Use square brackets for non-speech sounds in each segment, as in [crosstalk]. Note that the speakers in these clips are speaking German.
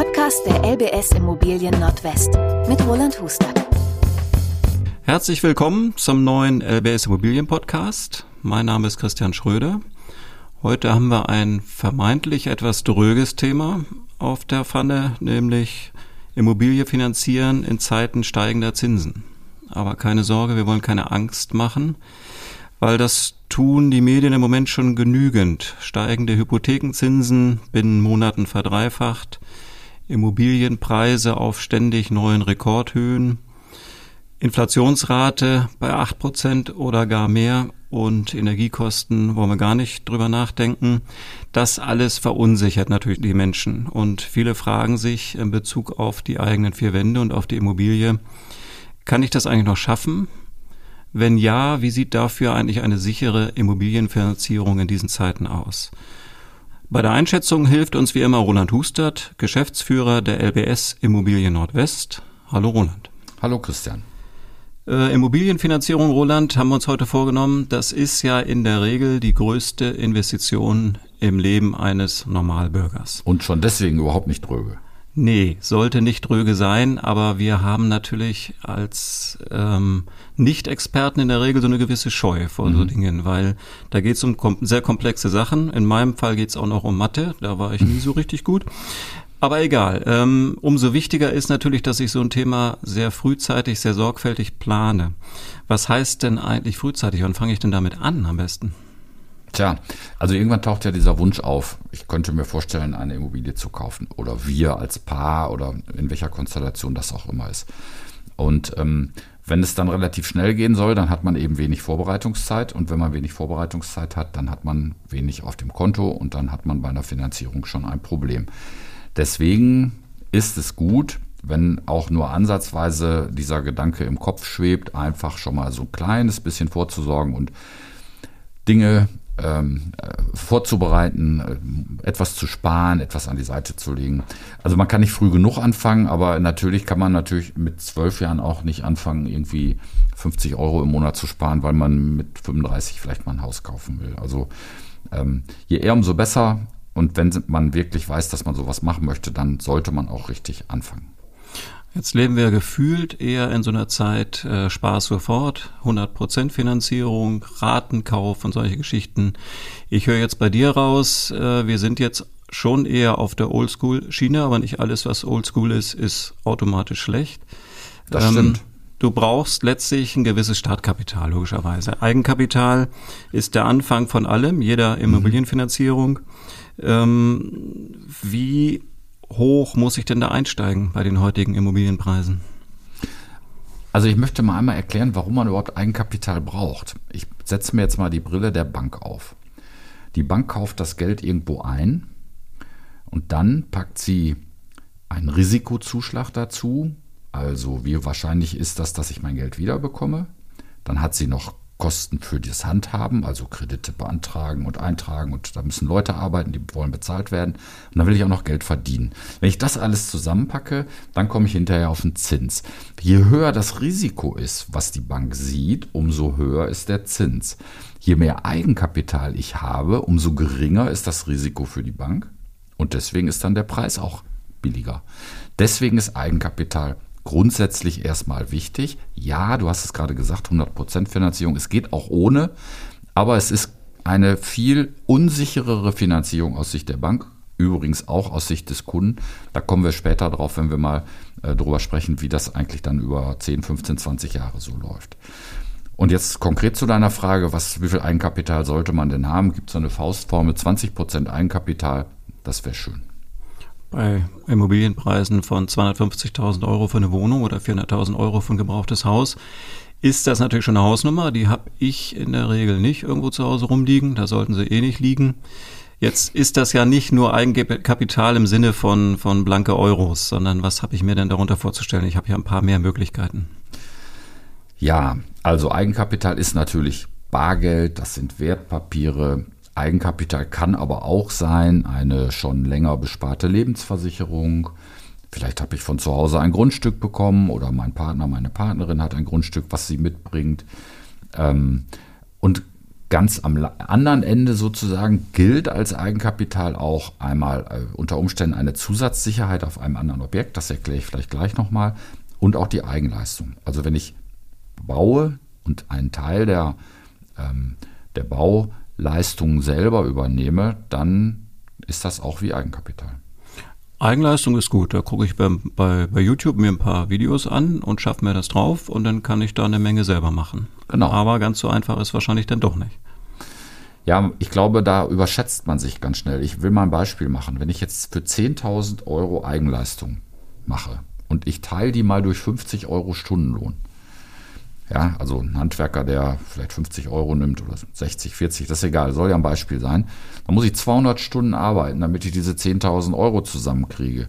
Podcast der LBS Immobilien Nordwest mit Roland Hustert. Herzlich willkommen zum neuen LBS Immobilien Podcast. Mein Name ist Christian Schröder. Heute haben wir ein vermeintlich etwas dröges Thema auf der Pfanne, nämlich Immobilie finanzieren in Zeiten steigender Zinsen. Aber keine Sorge, wir wollen keine Angst machen, weil das tun die Medien im Moment schon genügend. Steigende Hypothekenzinsen binnen Monaten verdreifacht, Immobilienpreise auf ständig neuen Rekordhöhen, Inflationsrate bei acht Prozent oder gar mehr und Energiekosten wollen wir gar nicht drüber nachdenken. Das alles verunsichert natürlich die Menschen und viele fragen sich in Bezug auf die eigenen vier Wände und auf die Immobilie, kann ich das eigentlich noch schaffen? Wenn ja, wie sieht dafür eigentlich eine sichere Immobilienfinanzierung in diesen Zeiten aus? Bei der Einschätzung hilft uns wie immer Roland Hustert, Geschäftsführer der LBS Immobilien Nordwest. Hallo Roland. Hallo Christian. Äh, Immobilienfinanzierung, Roland, haben wir uns heute vorgenommen. Das ist ja in der Regel die größte Investition im Leben eines Normalbürgers. Und schon deswegen überhaupt nicht dröge. Nee, sollte nicht dröge sein, aber wir haben natürlich als ähm, Nicht-Experten in der Regel so eine gewisse Scheu vor mhm. so Dingen, weil da geht es um kom sehr komplexe Sachen. In meinem Fall geht es auch noch um Mathe, da war ich nie so richtig gut. Aber egal. Ähm, umso wichtiger ist natürlich, dass ich so ein Thema sehr frühzeitig, sehr sorgfältig plane. Was heißt denn eigentlich frühzeitig? Wann fange ich denn damit an am besten? Tja, also irgendwann taucht ja dieser Wunsch auf, ich könnte mir vorstellen, eine Immobilie zu kaufen. Oder wir als Paar oder in welcher Konstellation das auch immer ist. Und ähm, wenn es dann relativ schnell gehen soll, dann hat man eben wenig Vorbereitungszeit. Und wenn man wenig Vorbereitungszeit hat, dann hat man wenig auf dem Konto und dann hat man bei einer Finanzierung schon ein Problem. Deswegen ist es gut, wenn auch nur ansatzweise dieser Gedanke im Kopf schwebt, einfach schon mal so ein kleines bisschen vorzusorgen und Dinge ähm, äh, vorzubereiten, äh, etwas zu sparen, etwas an die Seite zu legen. Also man kann nicht früh genug anfangen, aber natürlich kann man natürlich mit zwölf Jahren auch nicht anfangen, irgendwie 50 Euro im Monat zu sparen, weil man mit 35 vielleicht mal ein Haus kaufen will. Also ähm, je eher, umso besser. Und wenn man wirklich weiß, dass man sowas machen möchte, dann sollte man auch richtig anfangen. Jetzt leben wir gefühlt eher in so einer Zeit äh, Spaß sofort, 100% Finanzierung, Ratenkauf und solche Geschichten. Ich höre jetzt bei dir raus, äh, wir sind jetzt schon eher auf der Oldschool-Schiene, aber nicht alles, was Oldschool ist, ist automatisch schlecht. Das ähm, stimmt. Du brauchst letztlich ein gewisses Startkapital, logischerweise. Eigenkapital ist der Anfang von allem, jeder mhm. Immobilienfinanzierung. Ähm, wie hoch muss ich denn da einsteigen bei den heutigen Immobilienpreisen? Also ich möchte mal einmal erklären, warum man überhaupt Eigenkapital braucht. Ich setze mir jetzt mal die Brille der Bank auf. Die Bank kauft das Geld irgendwo ein und dann packt sie einen Risikozuschlag dazu. Also wie wahrscheinlich ist das, dass ich mein Geld wiederbekomme? Dann hat sie noch Kosten für das Handhaben, also Kredite beantragen und eintragen und da müssen Leute arbeiten, die wollen bezahlt werden und dann will ich auch noch Geld verdienen. Wenn ich das alles zusammenpacke, dann komme ich hinterher auf den Zins. Je höher das Risiko ist, was die Bank sieht, umso höher ist der Zins. Je mehr Eigenkapital ich habe, umso geringer ist das Risiko für die Bank und deswegen ist dann der Preis auch billiger. Deswegen ist Eigenkapital grundsätzlich erstmal wichtig. Ja, du hast es gerade gesagt, 100% Finanzierung. Es geht auch ohne, aber es ist eine viel unsicherere Finanzierung aus Sicht der Bank, übrigens auch aus Sicht des Kunden. Da kommen wir später drauf, wenn wir mal äh, darüber sprechen, wie das eigentlich dann über 10, 15, 20 Jahre so läuft. Und jetzt konkret zu deiner Frage, was, wie viel Eigenkapital sollte man denn haben? Gibt es eine Faustformel, 20% Eigenkapital, das wäre schön bei Immobilienpreisen von 250.000 Euro für eine Wohnung oder 400.000 Euro für ein gebrauchtes Haus ist das natürlich schon eine Hausnummer. Die habe ich in der Regel nicht irgendwo zu Hause rumliegen. Da sollten sie eh nicht liegen. Jetzt ist das ja nicht nur Eigenkapital im Sinne von, von blanke Euros, sondern was habe ich mir denn darunter vorzustellen? Ich habe ja ein paar mehr Möglichkeiten. Ja, also Eigenkapital ist natürlich Bargeld, das sind Wertpapiere, Eigenkapital kann aber auch sein eine schon länger besparte Lebensversicherung. Vielleicht habe ich von zu Hause ein Grundstück bekommen oder mein Partner, meine Partnerin hat ein Grundstück, was sie mitbringt. Ähm, und Ganz am anderen Ende sozusagen gilt als Eigenkapital auch einmal äh, unter Umständen eine Zusatzsicherheit auf einem anderen Objekt, das erkläre ich vielleicht gleich nochmal, und auch die Eigenleistung. Also wenn ich baue und einen Teil der, ähm, der Bauleistung selber übernehme, dann ist das auch wie Eigenkapital. Eigenleistung ist gut. Da gucke ich bei, bei, bei YouTube mir ein paar Videos an und schaffe mir das drauf und dann kann ich da eine Menge selber machen. Genau. Aber ganz so einfach ist wahrscheinlich dann doch nicht. Ja, ich glaube, da überschätzt man sich ganz schnell. Ich will mal ein Beispiel machen. Wenn ich jetzt für 10.000 Euro Eigenleistung mache und ich teile die mal durch 50 Euro Stundenlohn, ja, also ein Handwerker, der vielleicht 50 Euro nimmt oder 60, 40, das ist egal, soll ja ein Beispiel sein. Dann muss ich 200 Stunden arbeiten, damit ich diese 10.000 Euro zusammenkriege.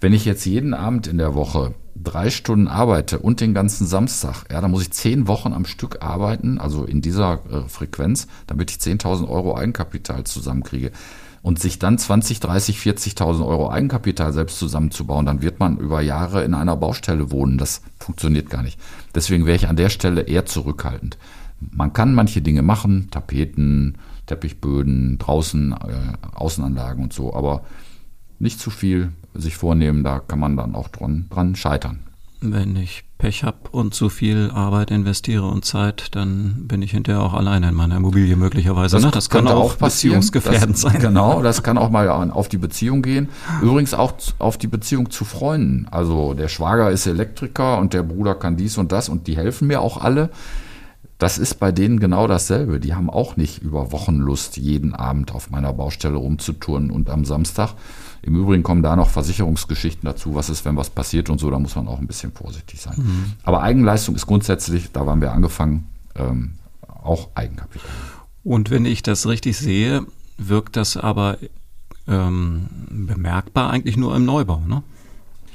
Wenn ich jetzt jeden Abend in der Woche drei Stunden arbeite und den ganzen Samstag, ja, dann muss ich zehn Wochen am Stück arbeiten, also in dieser äh, Frequenz, damit ich 10.000 Euro Eigenkapital zusammenkriege und sich dann 20, 30, 40.000 Euro Eigenkapital selbst zusammenzubauen, dann wird man über Jahre in einer Baustelle wohnen. Das funktioniert gar nicht. Deswegen wäre ich an der Stelle eher zurückhaltend. Man kann manche Dinge machen, Tapeten, Teppichböden, draußen äh, Außenanlagen und so, aber nicht zu viel sich vornehmen, da kann man dann auch dran, dran scheitern. Wenn ich Pech habe und zu viel Arbeit investiere und Zeit, dann bin ich hinterher auch alleine in meiner Immobilie möglicherweise. Das, ne? das kann auch beziehungsgefährdend das, sein. Genau, das kann auch mal auf die Beziehung gehen. Übrigens auch auf die Beziehung zu Freunden. Also der Schwager ist Elektriker und der Bruder kann dies und das und die helfen mir auch alle. Das ist bei denen genau dasselbe. Die haben auch nicht über Wochen Lust, jeden Abend auf meiner Baustelle rumzutouren und am Samstag im Übrigen kommen da noch Versicherungsgeschichten dazu, was ist, wenn was passiert und so, da muss man auch ein bisschen vorsichtig sein. Mhm. Aber Eigenleistung ist grundsätzlich, da waren wir angefangen, ähm, auch Eigenkapital. Und wenn ich das richtig sehe, wirkt das aber ähm, bemerkbar eigentlich nur im Neubau, ne?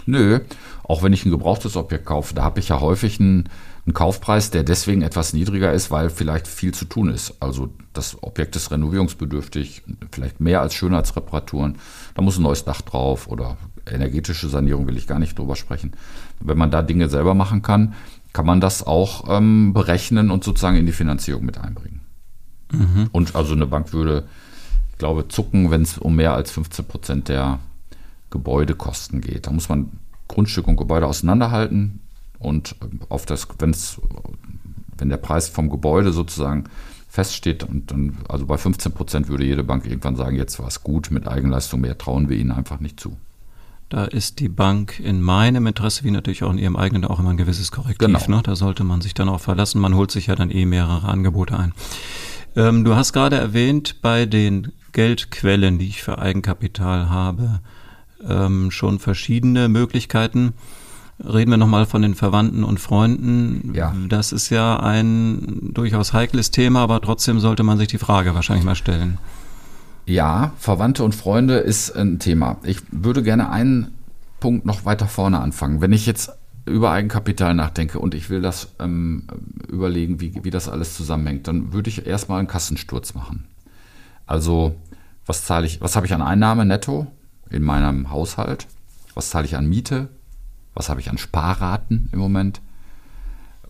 Nö, auch wenn ich ein gebrauchtes Objekt kaufe, da habe ich ja häufig einen, einen, Kaufpreis, der deswegen etwas niedriger ist, weil vielleicht viel zu tun ist. Also das Objekt ist renovierungsbedürftig, vielleicht mehr als Schönheitsreparaturen. Da muss ein neues Dach drauf oder energetische Sanierung will ich gar nicht drüber sprechen. Wenn man da Dinge selber machen kann, kann man das auch ähm, berechnen und sozusagen in die Finanzierung mit einbringen. Mhm. Und also eine Bank würde, ich glaube, zucken, wenn es um mehr als 15 Prozent der Gebäudekosten geht. Da muss man Grundstück und Gebäude auseinanderhalten und auf das, wenn's, wenn der Preis vom Gebäude sozusagen feststeht und dann, also bei 15 Prozent würde jede Bank irgendwann sagen, jetzt war es gut mit Eigenleistung, mehr trauen wir ihnen einfach nicht zu. Da ist die Bank in meinem Interesse, wie natürlich auch in ihrem eigenen, auch immer ein gewisses Korrektiv. Genau. Ne? Da sollte man sich dann auch verlassen. Man holt sich ja dann eh mehrere Angebote ein. Ähm, du hast gerade erwähnt, bei den Geldquellen, die ich für Eigenkapital habe, ähm, schon verschiedene Möglichkeiten. Reden wir nochmal von den Verwandten und Freunden. Ja. Das ist ja ein durchaus heikles Thema, aber trotzdem sollte man sich die Frage wahrscheinlich mal stellen. Ja, Verwandte und Freunde ist ein Thema. Ich würde gerne einen Punkt noch weiter vorne anfangen. Wenn ich jetzt über Eigenkapital nachdenke und ich will das ähm, überlegen, wie, wie das alles zusammenhängt, dann würde ich erstmal einen Kassensturz machen. Also, was zahle ich, was habe ich an Einnahme netto? in meinem Haushalt? Was zahle ich an Miete? Was habe ich an Sparraten im Moment?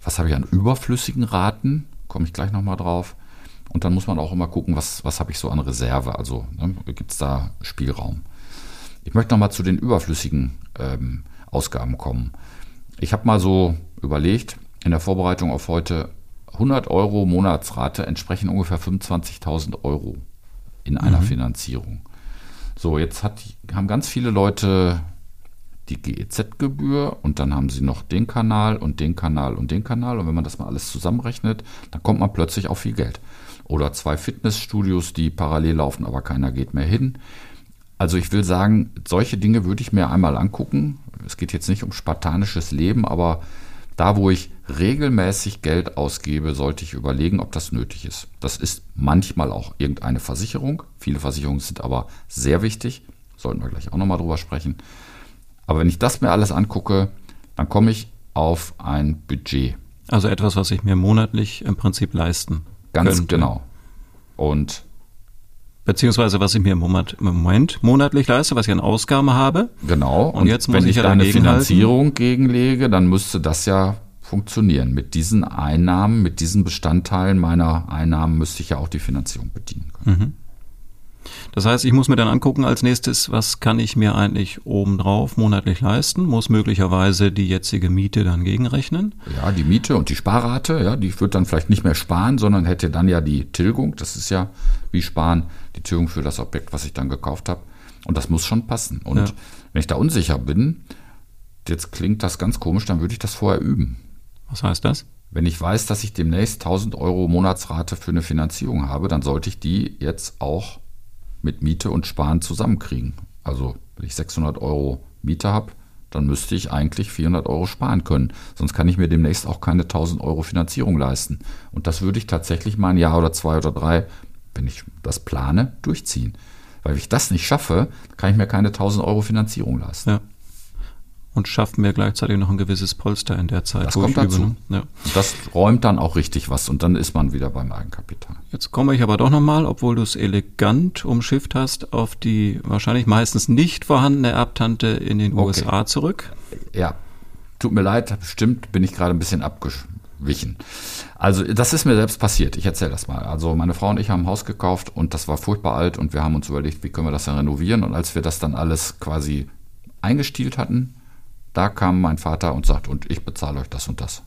Was habe ich an überflüssigen Raten? Komme ich gleich nochmal drauf. Und dann muss man auch immer gucken, was, was habe ich so an Reserve? Also ne, gibt es da Spielraum? Ich möchte nochmal zu den überflüssigen ähm, Ausgaben kommen. Ich habe mal so überlegt, in der Vorbereitung auf heute, 100 Euro Monatsrate entsprechen ungefähr 25.000 Euro in einer mhm. Finanzierung. So, jetzt hat, haben ganz viele Leute die GEZ-Gebühr und dann haben sie noch den Kanal und den Kanal und den Kanal. Und wenn man das mal alles zusammenrechnet, dann kommt man plötzlich auf viel Geld. Oder zwei Fitnessstudios, die parallel laufen, aber keiner geht mehr hin. Also ich will sagen, solche Dinge würde ich mir einmal angucken. Es geht jetzt nicht um spartanisches Leben, aber da, wo ich regelmäßig Geld ausgebe, sollte ich überlegen, ob das nötig ist. Das ist manchmal auch irgendeine Versicherung. Viele Versicherungen sind aber sehr wichtig. Sollten wir gleich auch nochmal drüber sprechen. Aber wenn ich das mir alles angucke, dann komme ich auf ein Budget. Also etwas, was ich mir monatlich im Prinzip leisten Ganz könnte. genau. Und beziehungsweise was ich mir im Moment, im Moment monatlich leiste, was ich an Ausgaben habe. Genau. Und, jetzt muss wenn ich ich ja da eine dagegen halten. Finanzierung gegenlege, dann müsste das ja funktionieren. Mit diesen Einnahmen, mit diesen Bestandteilen meiner Einnahmen müsste ich ja auch die Finanzierung bedienen können. Mhm. Das heißt, ich muss mir dann angucken als nächstes, was kann ich mir eigentlich obendrauf monatlich leisten, muss möglicherweise die jetzige Miete dann gegenrechnen. Ja, die Miete und die Sparrate, ja, die wird dann vielleicht nicht mehr sparen, sondern hätte dann ja die Tilgung, das ist ja wie sparen, die Tilgung für das Objekt, was ich dann gekauft habe. Und das muss schon passen. Und ja. wenn ich da unsicher bin, jetzt klingt das ganz komisch, dann würde ich das vorher üben. Was heißt das? Wenn ich weiß, dass ich demnächst 1000 Euro Monatsrate für eine Finanzierung habe, dann sollte ich die jetzt auch mit Miete und Sparen zusammenkriegen. Also wenn ich 600 Euro Miete habe, dann müsste ich eigentlich 400 Euro sparen können. Sonst kann ich mir demnächst auch keine 1000 Euro Finanzierung leisten. Und das würde ich tatsächlich mal ein Jahr oder zwei oder drei, wenn ich das plane, durchziehen. Weil wenn ich das nicht schaffe, kann ich mir keine 1000 Euro Finanzierung leisten. Ja und schafft mir gleichzeitig noch ein gewisses Polster in der Zeit. Das kommt dazu. Übe, ne? ja. Das räumt dann auch richtig was und dann ist man wieder beim Eigenkapital. Jetzt komme ich aber doch nochmal, obwohl du es elegant umschifft hast, auf die wahrscheinlich meistens nicht vorhandene Erbtante in den okay. USA zurück. Ja, tut mir leid, bestimmt bin ich gerade ein bisschen abgewichen. Also das ist mir selbst passiert. Ich erzähle das mal. Also meine Frau und ich haben ein Haus gekauft und das war furchtbar alt und wir haben uns überlegt, wie können wir das dann renovieren. Und als wir das dann alles quasi eingestielt hatten, da kam mein Vater und sagt, und ich bezahle euch das und das.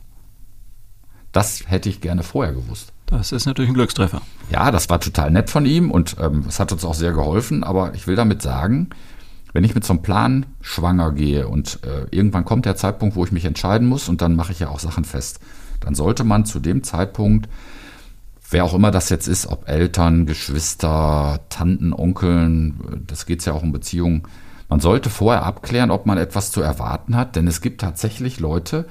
Das hätte ich gerne vorher gewusst. Das ist natürlich ein Glückstreffer. Ja, das war total nett von ihm und ähm, es hat uns auch sehr geholfen. Aber ich will damit sagen, wenn ich mit so einem Plan schwanger gehe und äh, irgendwann kommt der Zeitpunkt, wo ich mich entscheiden muss und dann mache ich ja auch Sachen fest, dann sollte man zu dem Zeitpunkt, wer auch immer das jetzt ist, ob Eltern, Geschwister, Tanten, Onkeln, das geht ja auch um Beziehungen, man sollte vorher abklären, ob man etwas zu erwarten hat, denn es gibt tatsächlich Leute,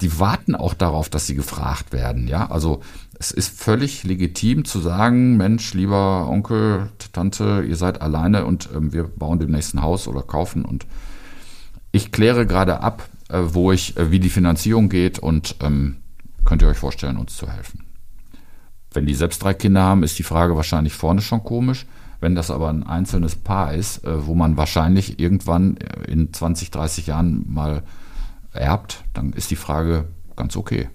die warten auch darauf, dass sie gefragt werden. Ja, also es ist völlig legitim zu sagen, Mensch, lieber Onkel, Tante, ihr seid alleine und ähm, wir bauen demnächst ein Haus oder kaufen und ich kläre gerade ab, äh, wo ich, äh, wie die Finanzierung geht und ähm, könnt ihr euch vorstellen, uns zu helfen. Wenn die selbst drei Kinder haben, ist die Frage wahrscheinlich vorne schon komisch. Wenn das aber ein einzelnes Paar ist, äh, wo man wahrscheinlich irgendwann in 20, 30 Jahren mal erbt, dann ist die Frage ganz okay.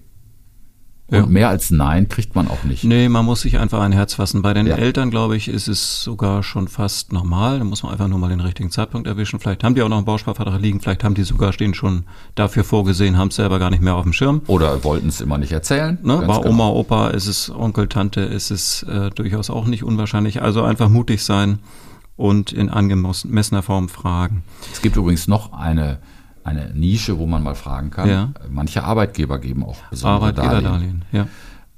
Und ja. mehr als Nein kriegt man auch nicht. Nee, man muss sich einfach ein Herz fassen. Bei den ja. Eltern, glaube ich, ist es sogar schon fast normal. Da muss man einfach nur mal den richtigen Zeitpunkt erwischen. Vielleicht haben die auch noch einen Bausparvertrag liegen, vielleicht haben die sogar den schon dafür vorgesehen, haben es selber gar nicht mehr auf dem Schirm. Oder wollten es immer nicht erzählen. Ne? Bei genau. Oma, Opa ist es Onkel, Tante, ist es äh, durchaus auch nicht unwahrscheinlich. Also einfach mutig sein und in angemessener Form fragen. Es gibt übrigens noch eine eine Nische, wo man mal fragen kann. Ja. Manche Arbeitgeber geben auch besondere Darlehen. Ja.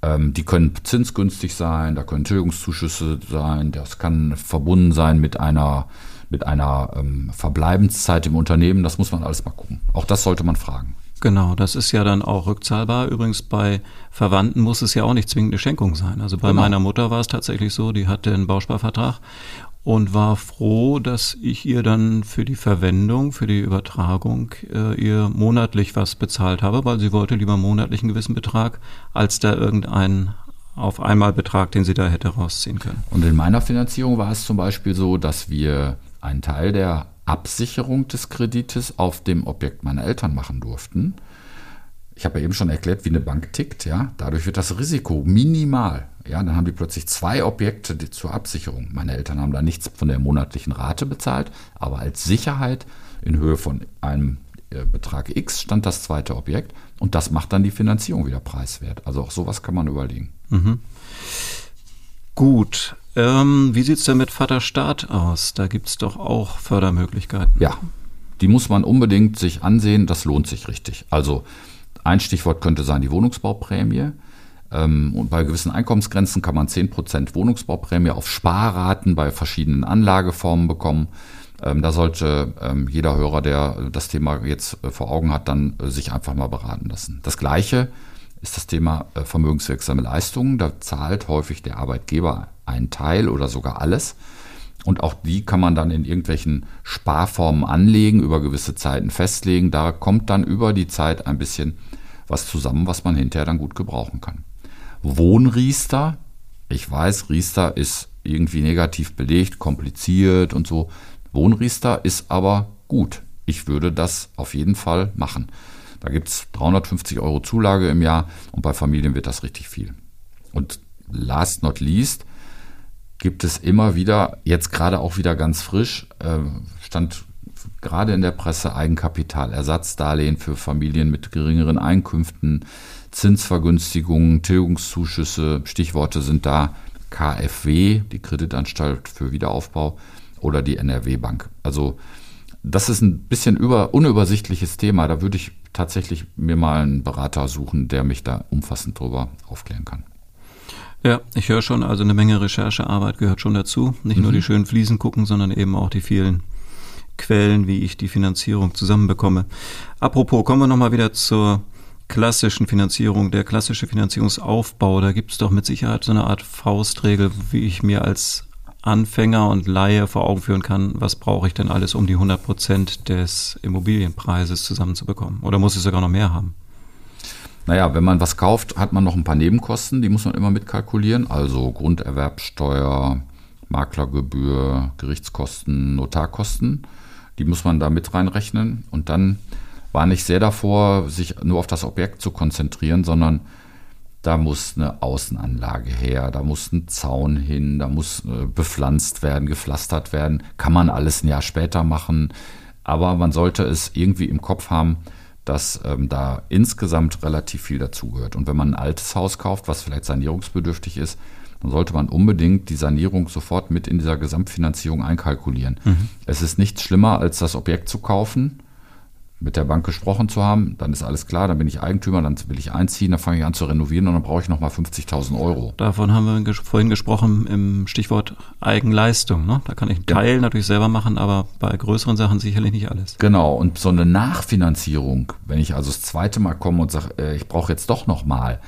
Ähm, die können zinsgünstig sein, da können Tilgungszuschüsse sein, das kann verbunden sein mit einer, mit einer ähm, Verbleibenszeit im Unternehmen. Das muss man alles mal gucken. Auch das sollte man fragen. Genau, das ist ja dann auch rückzahlbar. Übrigens bei Verwandten muss es ja auch nicht zwingend eine Schenkung sein. Also bei genau. meiner Mutter war es tatsächlich so, die hatte einen Bausparvertrag und war froh, dass ich ihr dann für die Verwendung, für die Übertragung äh, ihr monatlich was bezahlt habe, weil sie wollte lieber monatlich einen gewissen Betrag, als da irgendein auf einmal Betrag, den sie da hätte rausziehen können. Und in meiner Finanzierung war es zum Beispiel so, dass wir einen Teil der Absicherung des Kredites auf dem Objekt meiner Eltern machen durften. Ich habe ja eben schon erklärt, wie eine Bank tickt, ja. Dadurch wird das Risiko minimal. Ja, dann haben die plötzlich zwei Objekte zur Absicherung. Meine Eltern haben da nichts von der monatlichen Rate bezahlt, aber als Sicherheit in Höhe von einem äh, Betrag X stand das zweite Objekt und das macht dann die Finanzierung wieder preiswert. Also auch sowas kann man überlegen. Mhm. Gut. Ähm, wie sieht es denn mit Vaterstaat aus? Da gibt es doch auch Fördermöglichkeiten. Ja, die muss man unbedingt sich ansehen. Das lohnt sich richtig. Also ein Stichwort könnte sein die Wohnungsbauprämie. Ähm, und bei gewissen Einkommensgrenzen kann man 10% Wohnungsbauprämie auf Sparraten bei verschiedenen Anlageformen bekommen. Ähm, da sollte ähm, jeder Hörer, der das Thema jetzt äh, vor Augen hat, dann äh, sich einfach mal beraten lassen. Das Gleiche ist das Thema äh, vermögenswirksame Leistungen. Da zahlt häufig der Arbeitgeber einen Teil oder sogar alles. Und auch die kann man dann in irgendwelchen Sparformen anlegen, über gewisse Zeiten festlegen. Da kommt dann über die Zeit ein bisschen was zusammen, was man hinterher dann gut gebrauchen kann. Wohnriester. Ich weiß, Riester ist irgendwie negativ belegt, kompliziert und so. Wohnriester ist aber gut. Ich würde das auf jeden Fall machen. Da gibt es 350 Euro Zulage im Jahr und bei Familien wird das richtig viel. Und last not least gibt es immer wieder, jetzt gerade auch wieder ganz frisch, äh, stand gerade in der Presse Eigenkapitalersatzdarlehen für Familien mit geringeren Einkünften, Zinsvergünstigungen, Tilgungszuschüsse, Stichworte sind da KfW, die Kreditanstalt für Wiederaufbau, oder die NRW Bank. Also das ist ein bisschen über, unübersichtliches Thema. Da würde ich tatsächlich mir mal einen Berater suchen, der mich da umfassend drüber aufklären kann. Ja, ich höre schon, also eine Menge Recherchearbeit gehört schon dazu. Nicht mhm. nur die schönen Fliesen gucken, sondern eben auch die vielen Quellen, wie ich die Finanzierung zusammenbekomme. Apropos, kommen wir nochmal wieder zur klassischen Finanzierung, der klassische Finanzierungsaufbau. Da gibt es doch mit Sicherheit so eine Art Faustregel, wie ich mir als Anfänger und Laie vor Augen führen kann, was brauche ich denn alles, um die 100 Prozent des Immobilienpreises zusammenzubekommen? Oder muss ich sogar noch mehr haben? Naja, wenn man was kauft, hat man noch ein paar Nebenkosten, die muss man immer mitkalkulieren. Also Grunderwerbsteuer, Maklergebühr, Gerichtskosten, Notarkosten. Die muss man da mit reinrechnen. Und dann war nicht sehr davor, sich nur auf das Objekt zu konzentrieren, sondern da muss eine Außenanlage her, da muss ein Zaun hin, da muss äh, bepflanzt werden, gepflastert werden. Kann man alles ein Jahr später machen, aber man sollte es irgendwie im Kopf haben, dass ähm, da insgesamt relativ viel dazugehört. Und wenn man ein altes Haus kauft, was vielleicht sanierungsbedürftig ist, dann sollte man unbedingt die Sanierung sofort mit in dieser Gesamtfinanzierung einkalkulieren. Mhm. Es ist nichts schlimmer, als das Objekt zu kaufen mit der Bank gesprochen zu haben, dann ist alles klar, dann bin ich Eigentümer, dann will ich einziehen, dann fange ich an zu renovieren und dann brauche ich nochmal 50.000 Euro. Davon haben wir vorhin gesprochen im Stichwort Eigenleistung. Ne? Da kann ich einen ja. Teil natürlich selber machen, aber bei größeren Sachen sicherlich nicht alles. Genau, und so eine Nachfinanzierung, wenn ich also das zweite Mal komme und sage, äh, ich brauche jetzt doch nochmal,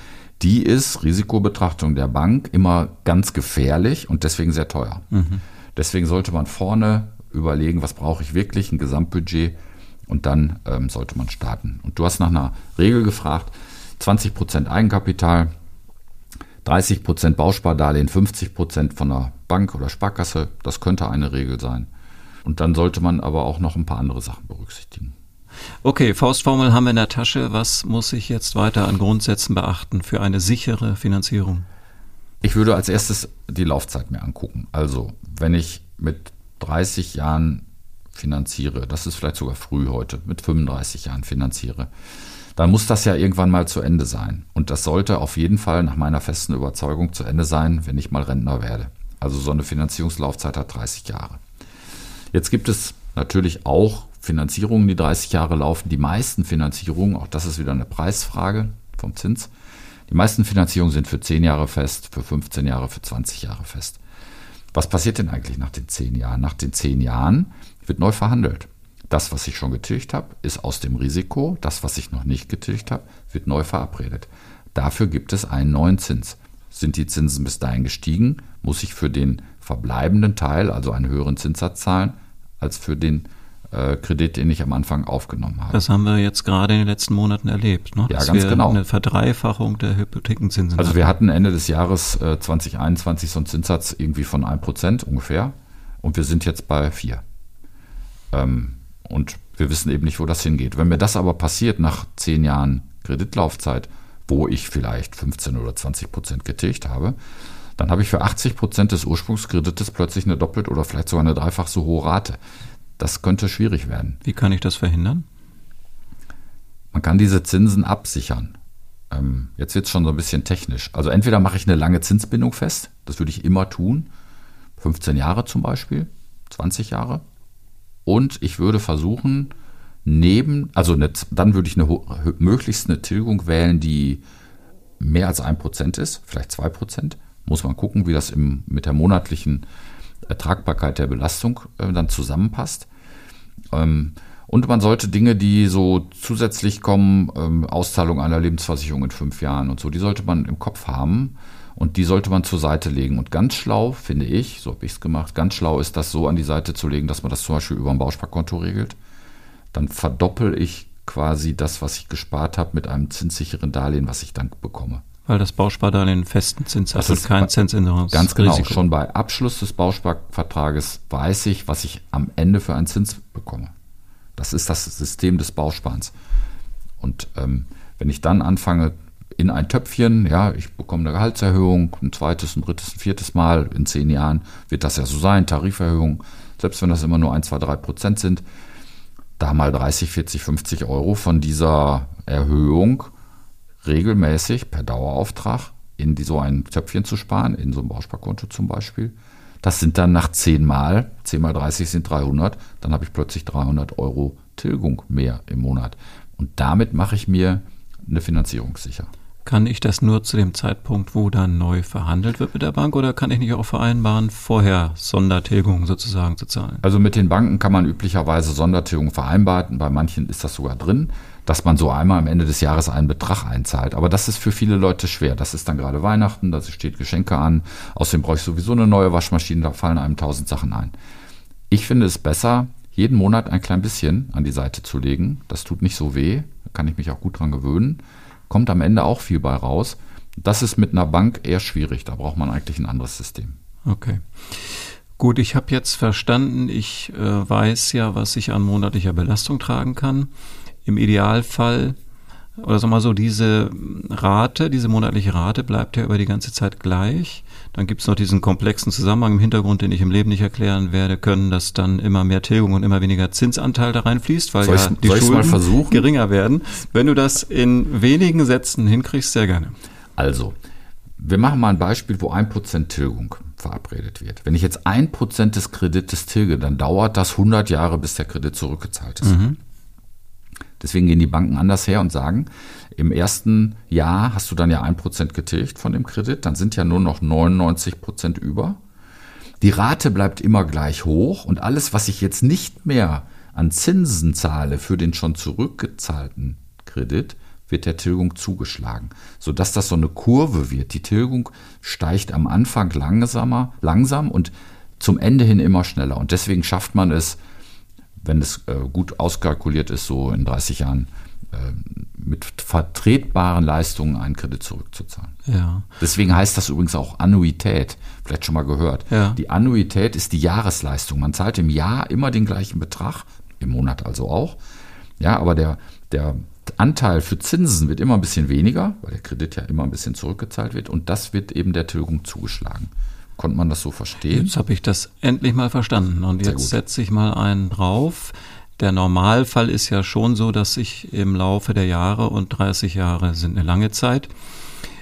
die ist Risikobetrachtung der Bank immer ganz gefährlich und deswegen sehr teuer. Mhm. Deswegen sollte man vorne überlegen, was brauche ich wirklich, ein Gesamtbudget und dann ähm, sollte man starten. Und du hast nach einer Regel gefragt, 20% Eigenkapital, 30% Bauspardarlehen, 50% von der Bank oder Sparkasse, das könnte eine Regel sein. Und dann sollte man aber auch noch ein paar andere Sachen berücksichtigen. Okay, Faustformel haben wir in der Tasche. Was muss ich jetzt weiter an Grundsätzen beachten für eine sichere Finanzierung? Ich würde als erstes die Laufzeit mir angucken. Also, wenn ich mit 30 Jahren finanziere, das ist vielleicht sogar früh heute, mit 35 Jahren finanziere, dann muss das ja irgendwann mal zu Ende sein. Und das sollte auf jeden Fall nach meiner festen Überzeugung zu Ende sein, wenn ich mal Rentner werde. Also so eine Finanzierungslaufzeit hat 30 Jahre. Jetzt gibt es natürlich auch Finanzierungen, die 30 Jahre laufen. Die meisten Finanzierungen, auch das ist wieder eine Preisfrage vom Zins, die meisten Finanzierungen sind für 10 Jahre fest, für 15 Jahre, für 20 Jahre fest. Was passiert denn eigentlich nach den 10 Jahren? Nach den 10 Jahren wird neu verhandelt. Das, was ich schon getilgt habe, ist aus dem Risiko. Das, was ich noch nicht getilgt habe, wird neu verabredet. Dafür gibt es einen neuen Zins. Sind die Zinsen bis dahin gestiegen, muss ich für den verbleibenden Teil, also einen höheren Zinssatz zahlen, als für den äh, Kredit, den ich am Anfang aufgenommen habe. Das haben wir jetzt gerade in den letzten Monaten erlebt. Ne? Ja, Dass ganz genau. Eine Verdreifachung der Hypothekenzinsen. Also wir hatten Ende des Jahres äh, 2021 so einen Zinssatz irgendwie von 1% ungefähr und wir sind jetzt bei 4. Ähm, und wir wissen eben nicht, wo das hingeht. Wenn mir das aber passiert nach zehn Jahren Kreditlaufzeit, wo ich vielleicht 15 oder 20 Prozent getilgt habe, dann habe ich für 80 Prozent des Ursprungskredites plötzlich eine doppelt oder vielleicht sogar eine dreifach so hohe Rate. Das könnte schwierig werden. Wie kann ich das verhindern? Man kann diese Zinsen absichern. Ähm, jetzt wird es schon so ein bisschen technisch. Also entweder mache ich eine lange Zinsbindung fest, das würde ich immer tun, 15 Jahre zum Beispiel, 20 Jahre. Und ich würde versuchen, neben, also eine, dann würde ich eine, möglichst eine Tilgung wählen, die mehr als ein Prozent ist, vielleicht zwei Prozent. Muss man gucken, wie das im, mit der monatlichen Ertragbarkeit der Belastung äh, dann zusammenpasst. Ähm, und man sollte Dinge, die so zusätzlich kommen, ähm, Auszahlung einer Lebensversicherung in fünf Jahren und so, die sollte man im Kopf haben und die sollte man zur Seite legen. Und ganz schlau, finde ich, so habe ich es gemacht, ganz schlau ist das so an die Seite zu legen, dass man das zum Beispiel über ein Bausparkonto regelt. Dann verdoppel ich quasi das, was ich gespart habe, mit einem zinssicheren Darlehen, was ich dann bekomme. Weil das Bauspardarlehen einen festen Zins hat und kein Zinsänderungsrisiko. Ganz genau. Schon bei Abschluss des Bausparvertrages weiß ich, was ich am Ende für einen Zins bekomme. Das ist das System des Bausparens. Und ähm, wenn ich dann anfange, in ein Töpfchen, ja, ich bekomme eine Gehaltserhöhung, ein zweites, ein drittes, ein viertes Mal, in zehn Jahren wird das ja so sein, Tariferhöhung, selbst wenn das immer nur ein, zwei, drei Prozent sind, da mal 30, 40, 50 Euro von dieser Erhöhung regelmäßig per Dauerauftrag in so ein Töpfchen zu sparen, in so ein Bausparkonto zum Beispiel. Das sind dann nach 10 Mal, 10 mal 30 sind 300, dann habe ich plötzlich 300 Euro Tilgung mehr im Monat. Und damit mache ich mir eine Finanzierung sicher. Kann ich das nur zu dem Zeitpunkt, wo dann neu verhandelt wird mit der Bank oder kann ich nicht auch vereinbaren, vorher Sondertilgung sozusagen zu zahlen? Also mit den Banken kann man üblicherweise Sondertilgung vereinbaren. Bei manchen ist das sogar drin, dass man so einmal am Ende des Jahres einen Betrag einzahlt. Aber das ist für viele Leute schwer. Das ist dann gerade Weihnachten, da steht Geschenke an. Außerdem brauche ich sowieso eine neue Waschmaschine, da fallen einem tausend Sachen ein. Ich finde es besser, jeden Monat ein klein bisschen an die Seite zu legen. Das tut nicht so weh, da kann ich mich auch gut dran gewöhnen kommt am Ende auch viel bei raus. Das ist mit einer Bank eher schwierig. Da braucht man eigentlich ein anderes System. Okay. Gut, ich habe jetzt verstanden, ich äh, weiß ja, was ich an monatlicher Belastung tragen kann. Im Idealfall oder sag mal so, diese Rate, diese monatliche Rate bleibt ja über die ganze Zeit gleich. Dann gibt es noch diesen komplexen Zusammenhang im Hintergrund, den ich im Leben nicht erklären werde können, dass dann immer mehr Tilgung und immer weniger Zinsanteil da reinfließt, weil ja die Schulden geringer werden. Wenn du das in wenigen Sätzen hinkriegst, sehr gerne. Also, wir machen mal ein Beispiel, wo ein Prozent Tilgung verabredet wird. Wenn ich jetzt ein Prozent des Kredites tilge, dann dauert das 100 Jahre, bis der Kredit zurückgezahlt ist. Mhm. Deswegen gehen die Banken anders her und sagen, im ersten Jahr hast du dann ja ein Prozent getilgt von dem Kredit, dann sind ja nur noch 99 Prozent über. Die Rate bleibt immer gleich hoch und alles, was ich jetzt nicht mehr an Zinsen zahle für den schon zurückgezahlten Kredit, wird der Tilgung zugeschlagen, sodass das so eine Kurve wird. Die Tilgung steigt am Anfang langsamer, langsam und zum Ende hin immer schneller. Und deswegen schafft man es, wenn es äh, gut auskalkuliert ist, so in 30 Jahren äh, mit vertretbaren Leistungen einen Kredit zurückzuzahlen. Ja. Deswegen heißt das übrigens auch Annuität. Vielleicht schon mal gehört. Ja. Die Annuität ist die Jahresleistung. Man zahlt im Jahr immer den gleichen Betrag, im Monat also auch. Ja, aber der, der Anteil für Zinsen wird immer ein bisschen weniger, weil der Kredit ja immer ein bisschen zurückgezahlt wird und das wird eben der Tilgung zugeschlagen. Konnte man das so verstehen? Jetzt habe ich das endlich mal verstanden. Und jetzt setze ich mal einen drauf. Der Normalfall ist ja schon so, dass ich im Laufe der Jahre, und 30 Jahre sind eine lange Zeit,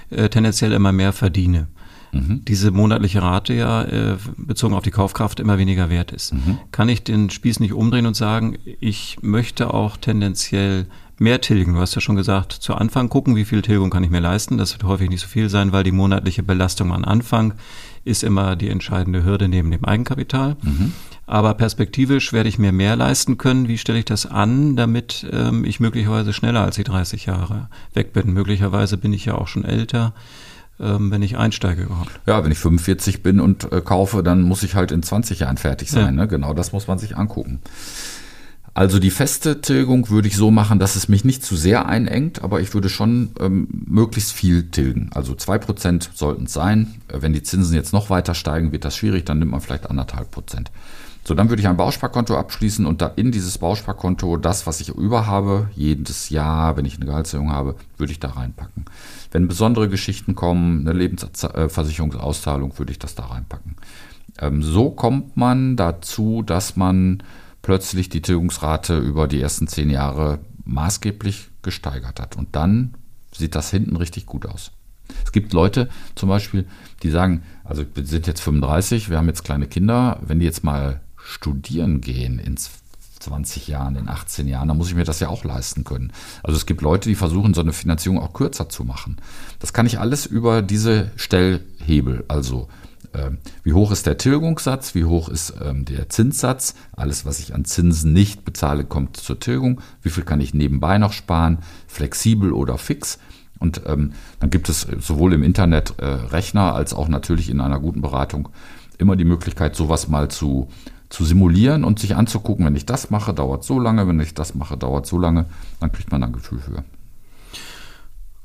äh, tendenziell immer mehr verdiene. Mhm. Diese monatliche Rate ja äh, bezogen auf die Kaufkraft immer weniger wert ist. Mhm. Kann ich den Spieß nicht umdrehen und sagen, ich möchte auch tendenziell mehr tilgen. Du hast ja schon gesagt, zu Anfang gucken, wie viel Tilgung kann ich mir leisten. Das wird häufig nicht so viel sein, weil die monatliche Belastung am Anfang ist immer die entscheidende Hürde neben dem Eigenkapital. Mhm. Aber perspektivisch werde ich mir mehr leisten können. Wie stelle ich das an, damit ähm, ich möglicherweise schneller als die 30 Jahre weg bin? Möglicherweise bin ich ja auch schon älter ähm, wenn ich einsteige überhaupt. Ja, wenn ich 45 bin und äh, kaufe, dann muss ich halt in 20 Jahren fertig sein. Ja. Ne? Genau, das muss man sich angucken. Also die feste Tilgung würde ich so machen, dass es mich nicht zu sehr einengt, aber ich würde schon ähm, möglichst viel tilgen. Also zwei Prozent sollten es sein. Äh, wenn die Zinsen jetzt noch weiter steigen, wird das schwierig, dann nimmt man vielleicht anderthalb Prozent. So, dann würde ich ein Bausparkonto abschließen und da in dieses Bausparkonto das, was ich über habe, jedes Jahr, wenn ich eine Gehaltserhöhung habe, würde ich da reinpacken. Wenn besondere Geschichten kommen, eine Lebensversicherungsauszahlung, würde ich das da reinpacken. Ähm, so kommt man dazu, dass man plötzlich die Tilgungsrate über die ersten zehn Jahre maßgeblich gesteigert hat. Und dann sieht das hinten richtig gut aus. Es gibt Leute zum Beispiel, die sagen, also wir sind jetzt 35, wir haben jetzt kleine Kinder, wenn die jetzt mal studieren gehen in 20 Jahren, in 18 Jahren, dann muss ich mir das ja auch leisten können. Also es gibt Leute, die versuchen, so eine Finanzierung auch kürzer zu machen. Das kann ich alles über diese Stellhebel, also wie hoch ist der Tilgungssatz, wie hoch ist ähm, der Zinssatz, alles, was ich an Zinsen nicht bezahle, kommt zur Tilgung, wie viel kann ich nebenbei noch sparen, flexibel oder fix. Und ähm, dann gibt es sowohl im Internet äh, Rechner als auch natürlich in einer guten Beratung immer die Möglichkeit, sowas mal zu, zu simulieren und sich anzugucken, wenn ich das mache, dauert so lange, wenn ich das mache, dauert so lange, dann kriegt man ein Gefühl für.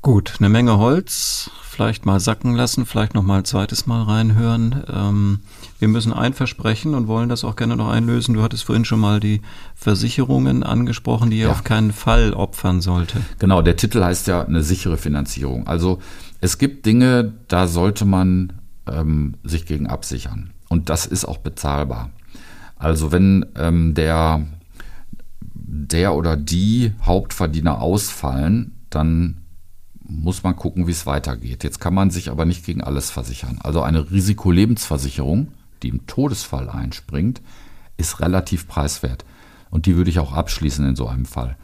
Gut, eine Menge Holz, vielleicht mal sacken lassen, vielleicht noch mal ein zweites Mal reinhören. Ähm, wir müssen ein Versprechen und wollen das auch gerne noch einlösen. Du hattest vorhin schon mal die Versicherungen angesprochen, die ihr ja. auf keinen Fall opfern sollte. Genau, der Titel heißt ja eine sichere Finanzierung. Also es gibt Dinge, da sollte man ähm, sich gegen absichern. Und das ist auch bezahlbar. Also wenn ähm, der, der oder die Hauptverdiener ausfallen, dann muss man gucken, wie es weitergeht. Jetzt kann man sich aber nicht gegen alles versichern. Also eine Risikolebensversicherung, die im Todesfall einspringt, ist relativ preiswert. Und die würde ich auch abschließen in so einem Fall.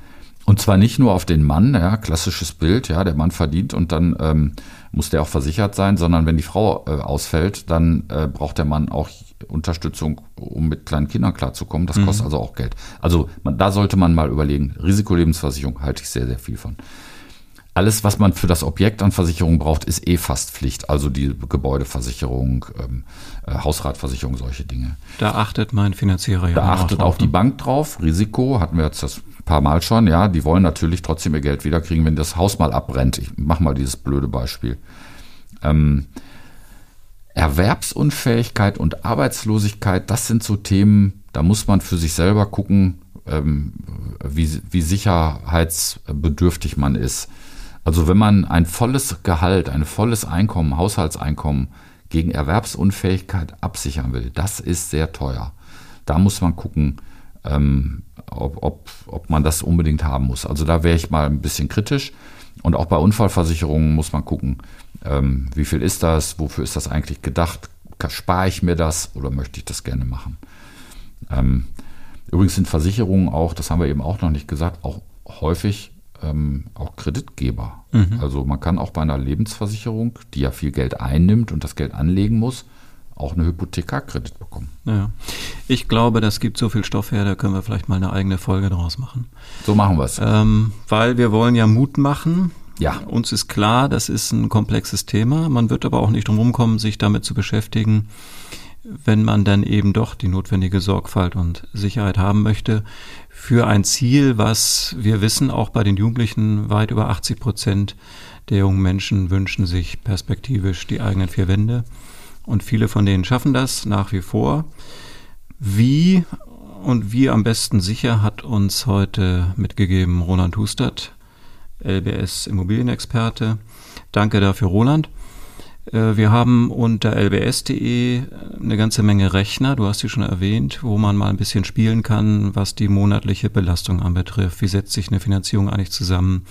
Und zwar nicht nur auf den Mann, ja, klassisches Bild, ja, der Mann verdient und dann ähm, muss der auch versichert sein, sondern wenn die Frau äh, ausfällt, dann äh, braucht der Mann auch Unterstützung, um mit kleinen Kindern klarzukommen. Das mhm. kostet also auch Geld. Also man, da sollte man mal überlegen. Risikolebensversicherung halte ich sehr, sehr viel von. Alles, was man für das Objekt an Versicherung braucht, ist eh fast Pflicht. Also die Gebäudeversicherung, ähm, äh, Hausratversicherung, solche Dinge. Da achtet mein Finanzierer ja Da achtet auch die ne? Bank drauf. Risiko hatten wir jetzt das paar Mal schon. Ja, die wollen natürlich trotzdem ihr Geld wiederkriegen, wenn das Haus mal abbrennt. Ich mach mal dieses blöde Beispiel. Ähm, Erwerbsunfähigkeit und Arbeitslosigkeit, das sind so Themen, da muss man für sich selber gucken, ähm, wie, wie sicherheitsbedürftig man ist. Also wenn man ein volles Gehalt, ein volles Einkommen, Haushaltseinkommen gegen Erwerbsunfähigkeit absichern will, das ist sehr teuer. Da muss man gucken, ähm, ob, ob, ob man das unbedingt haben muss. Also da wäre ich mal ein bisschen kritisch. Und auch bei Unfallversicherungen muss man gucken, ähm, wie viel ist das, wofür ist das eigentlich gedacht, spare ich mir das oder möchte ich das gerne machen. Ähm, übrigens sind Versicherungen auch, das haben wir eben auch noch nicht gesagt, auch häufig ähm, auch Kreditgeber. Mhm. Also man kann auch bei einer Lebensversicherung, die ja viel Geld einnimmt und das Geld anlegen muss, auch eine Hypothekarkredit bekommen. Ja. Ich glaube, das gibt so viel Stoff her, da können wir vielleicht mal eine eigene Folge draus machen. So machen wir es. Ähm, weil wir wollen ja Mut machen. Ja. Uns ist klar, das ist ein komplexes Thema. Man wird aber auch nicht drum kommen, sich damit zu beschäftigen, wenn man dann eben doch die notwendige Sorgfalt und Sicherheit haben möchte für ein Ziel, was wir wissen, auch bei den Jugendlichen weit über 80 Prozent der jungen Menschen wünschen sich perspektivisch die eigenen vier Wände. Und viele von denen schaffen das nach wie vor. Wie und wie am besten sicher hat uns heute mitgegeben Roland Hustert, LBS Immobilienexperte. Danke dafür, Roland. Äh, wir haben unter lbs.de eine ganze Menge Rechner, du hast sie schon erwähnt, wo man mal ein bisschen spielen kann, was die monatliche Belastung anbetrifft. Wie setzt sich eine Finanzierung eigentlich zusammen?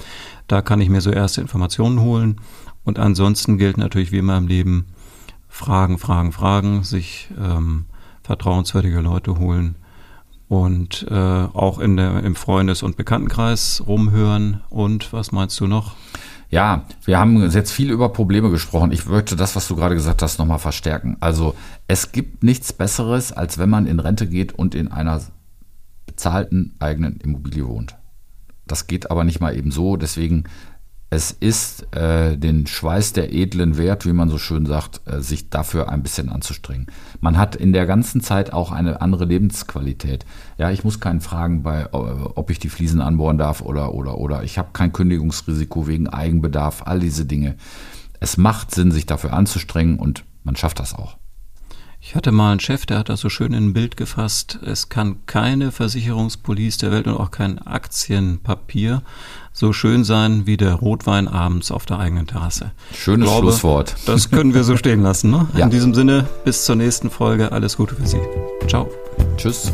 Da kann ich mir so erste Informationen holen. Und ansonsten gilt natürlich wie immer im Leben, Fragen, Fragen, Fragen, sich ähm, vertrauenswürdige Leute holen und äh, auch in der, im Freundes- und Bekanntenkreis rumhören. Und was meinst du noch? Ja, wir haben jetzt viel über Probleme gesprochen. Ich möchte das, was du gerade gesagt hast, nochmal verstärken. Also es gibt nichts Besseres, als wenn man in Rente geht und in einer bezahlten eigenen Immobilie wohnt. Das geht aber nicht mal eben so. Deswegen es ist äh, den Schweiß der edlen Wert, wie man so schön sagt, äh, sich dafür ein bisschen anzustrengen. Man hat in der ganzen Zeit auch eine andere Lebensqualität. Ja, ich muss keinen fragen, bei, äh, ob ich die Fliesen anbohren darf oder oder oder. Ich habe kein Kündigungsrisiko wegen Eigenbedarf, all diese Dinge. Es macht Sinn, sich dafür anzustrengen und man schafft das auch. Ich hatte mal einen Chef, der hat das so schön in ein Bild gefasst. Es kann keine Versicherungspolice der Welt und auch kein Aktienpapier so schön sein wie der Rotwein abends auf der eigenen Terrasse. Schönes glaube, Schlusswort. Das können wir so stehen lassen. Ne? [laughs] Ja. In diesem Sinne, bis zur nächsten Folge. Alles Gute für Sie. Ciao. Tschüss.